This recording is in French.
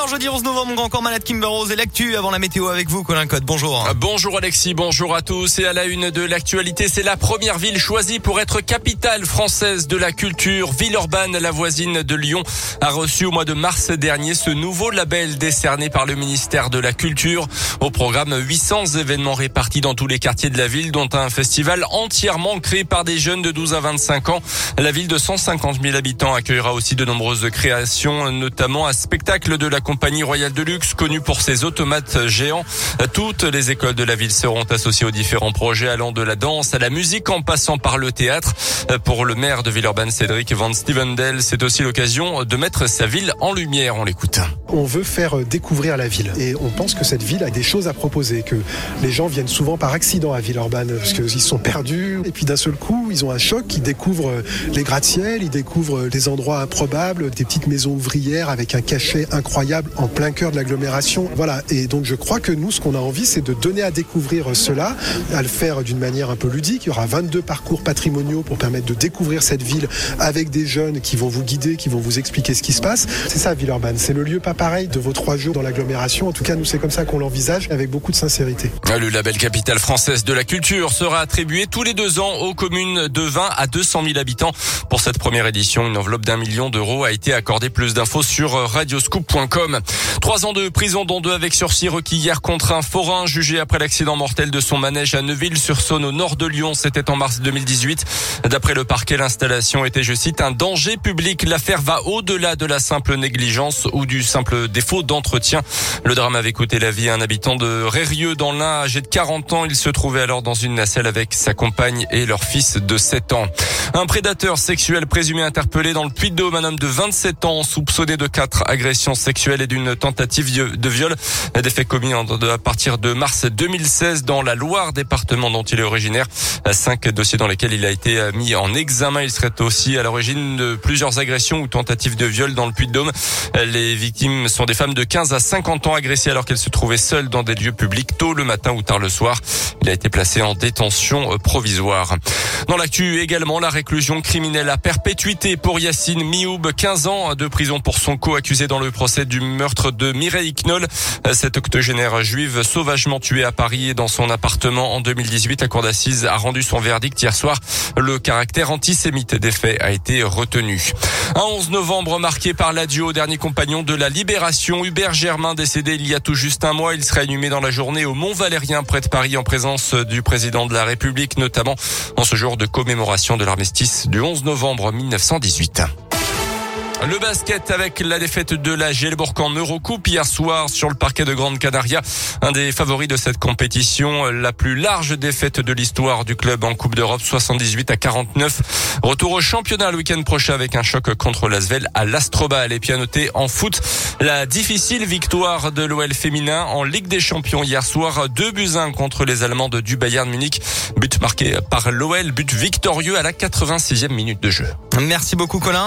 9h jeudi 11 novembre, encore malade Kimber Rose et l'actu avant la météo avec vous Colin Code. Bonjour. Ah, bonjour Alexis, bonjour à tous et à la une de l'actualité, c'est la première ville choisie pour être capitale française de la culture. Villeurbanne, la voisine de Lyon, a reçu au mois de mars dernier ce nouveau label décerné par le ministère de la Culture. Au programme 800 événements répartis dans tous les quartiers de la ville dont un festival entièrement créé par des jeunes de 12 à 25 ans. La ville de 150 000 habitants accueillera aussi de nombreuses créations, notamment un spectacle de la compagnie royale de luxe, connue pour ses automates géants. Toutes les écoles de la ville seront associées aux différents projets allant de la danse à la musique en passant par le théâtre. Pour le maire de Villeurbanne, Cédric Van Stevendel, c'est aussi l'occasion de mettre sa ville en lumière. On l'écoute. On veut faire découvrir la ville et on pense que cette ville a des choses à proposer, que les gens viennent souvent par accident à Villeurbanne parce qu'ils sont perdus et puis d'un seul coup ils ont un choc, ils découvrent les gratte-ciel, ils découvrent des endroits improbables, des petites maisons ouvrières avec un cachet incroyable en plein cœur de l'agglomération. Voilà. Et donc je crois que nous, ce qu'on a envie, c'est de donner à découvrir cela, à le faire d'une manière un peu ludique. Il y aura 22 parcours patrimoniaux pour permettre de découvrir cette ville avec des jeunes qui vont vous guider, qui vont vous expliquer ce qui se passe. C'est ça, Villeurbanne. C'est le lieu pas pareil de vos trois jours dans l'agglomération. En tout cas, nous, c'est comme ça qu'on l'envisage, avec beaucoup de sincérité. Le label Capitale française de la culture sera attribué tous les deux ans aux communes de 20 à 200 000 habitants. Pour cette première édition, une enveloppe d'un million d'euros a été accordée. Plus d'infos sur radioscoop.com. Trois ans de prison, dont deux avec sursis requis hier contre un forain jugé après l'accident mortel de son manège à Neuville-sur-Saône au nord de Lyon. C'était en mars 2018. D'après le parquet, l'installation était, je cite, un danger public. L'affaire va au-delà de la simple négligence ou du simple défaut d'entretien. Le drame avait coûté la vie à un habitant de Rérieux dans l'Ain, âgé de 40 ans. Il se trouvait alors dans une nacelle avec sa compagne et leur fils de 7 ans. Un prédateur sexuel présumé interpellé dans le Puy-de-Dôme, un homme de 27 ans soupçonné de quatre agressions sexuelles et d'une tentative de viol. Des faits commis à partir de mars 2016 dans la Loire, département dont il est originaire. Cinq dossiers dans lesquels il a été mis en examen. Il serait aussi à l'origine de plusieurs agressions ou tentatives de viol dans le Puy-de-Dôme. Les victimes sont des femmes de 15 à 50 ans agressées alors qu'elles se trouvaient seules dans des lieux publics tôt le matin ou tard le soir. Il a été placé en détention provisoire. Dans l'actu également, la réclusion criminelle à perpétuité pour Yacine Mioub, 15 ans de prison pour son co-accusé dans le procès du meurtre de Mireille Knoll. Cette octogénaire juive sauvagement tuée à Paris dans son appartement en 2018. La cour d'assises a rendu son verdict hier soir. Le caractère antisémite des faits a été retenu. Un 11 novembre marqué par l'adieu dernier compagnon de la Libération, Hubert Germain, décédé il y a tout juste un mois. Il serait inhumé dans la journée au Mont Valérien près de Paris en présence du président de la République, notamment en ce jour de commémoration de l'armistice du 11 novembre 1918. Le basket avec la défaite de la Gelbourg en Eurocoupe hier soir sur le parquet de Grande Canaria. Un des favoris de cette compétition, la plus large défaite de l'histoire du club en Coupe d'Europe, 78 à 49. Retour au championnat le week-end prochain avec un choc contre l'Asvel à l'Astrobal. Et puis à en foot, la difficile victoire de l'OL féminin en Ligue des Champions hier soir. 2 buts 1 contre les Allemands de du Bayern Munich. But marqué par l'OL, but victorieux à la 86e minute de jeu. Merci beaucoup Colin.